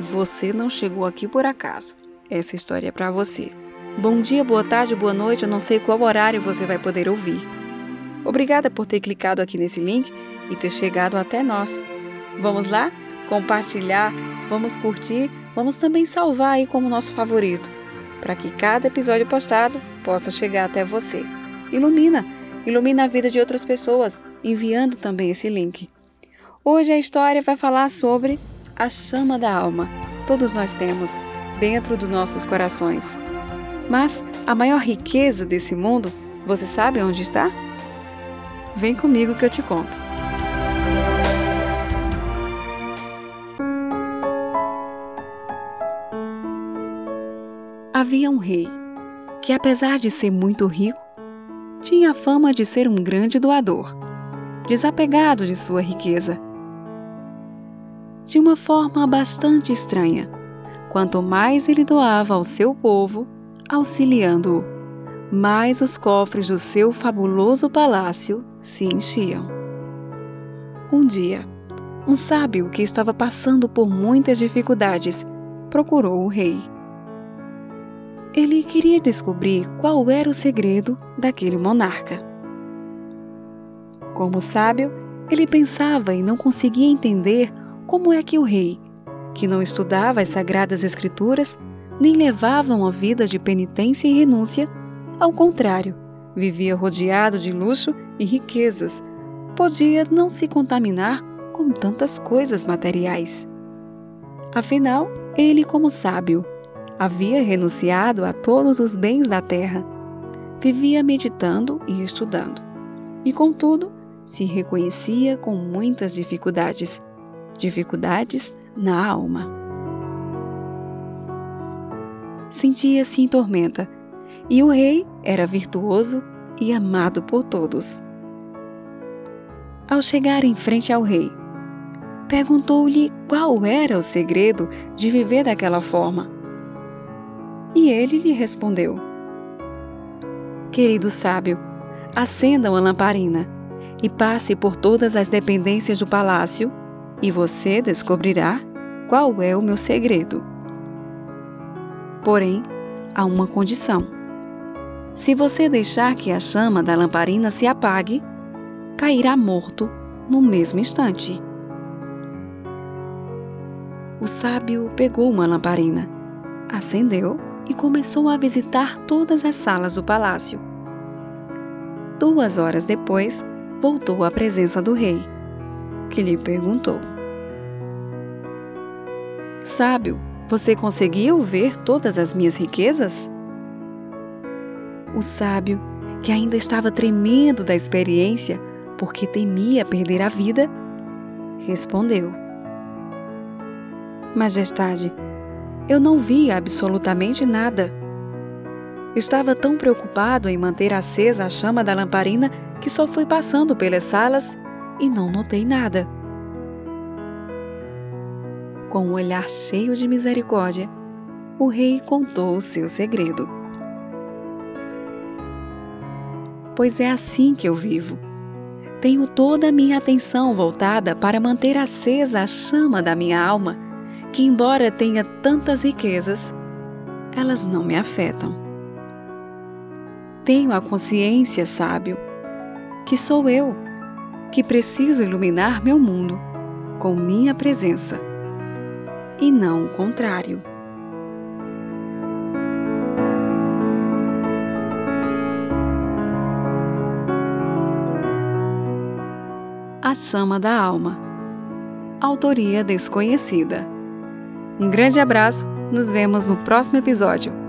Você não chegou aqui por acaso. Essa história é para você. Bom dia, boa tarde, boa noite, eu não sei qual horário você vai poder ouvir. Obrigada por ter clicado aqui nesse link e ter chegado até nós. Vamos lá? Compartilhar, vamos curtir, vamos também salvar aí como nosso favorito, para que cada episódio postado possa chegar até você. Ilumina, ilumina a vida de outras pessoas, enviando também esse link. Hoje a história vai falar sobre a chama da alma. Todos nós temos dentro dos nossos corações. Mas a maior riqueza desse mundo, você sabe onde está? Vem comigo que eu te conto. Havia um rei que, apesar de ser muito rico, tinha a fama de ser um grande doador, desapegado de sua riqueza. De uma forma bastante estranha, quanto mais ele doava ao seu povo, auxiliando-o, mais os cofres do seu fabuloso palácio se enchiam. Um dia, um sábio que estava passando por muitas dificuldades procurou o rei. Ele queria descobrir qual era o segredo daquele monarca. Como sábio, ele pensava e não conseguia entender como é que o rei, que não estudava as sagradas escrituras, nem levava uma vida de penitência e renúncia, ao contrário, vivia rodeado de luxo e riquezas, podia não se contaminar com tantas coisas materiais. Afinal, ele, como sábio, havia renunciado a todos os bens da terra. Vivia meditando e estudando. E, contudo, se reconhecia com muitas dificuldades dificuldades na alma. Sentia-se em tormenta, e o rei era virtuoso e amado por todos. Ao chegar em frente ao rei, perguntou-lhe qual era o segredo de viver daquela forma. E ele lhe respondeu: Querido sábio, acenda uma lamparina e passe por todas as dependências do palácio, e você descobrirá qual é o meu segredo. Porém, há uma condição. Se você deixar que a chama da lamparina se apague, cairá morto no mesmo instante. O sábio pegou uma lamparina, acendeu e começou a visitar todas as salas do palácio. Duas horas depois, voltou à presença do rei, que lhe perguntou: Sábio, você conseguiu ver todas as minhas riquezas? O sábio, que ainda estava tremendo da experiência porque temia perder a vida, respondeu: Majestade, eu não vi absolutamente nada. Estava tão preocupado em manter acesa a chama da lamparina que só fui passando pelas salas e não notei nada. Com um olhar cheio de misericórdia, o rei contou o seu segredo. Pois é assim que eu vivo. Tenho toda a minha atenção voltada para manter acesa a chama da minha alma que, embora tenha tantas riquezas, elas não me afetam. Tenho a consciência, sábio, que sou eu, que preciso iluminar meu mundo com minha presença, e não o contrário. A Chama da Alma. Autoria desconhecida. Um grande abraço, nos vemos no próximo episódio.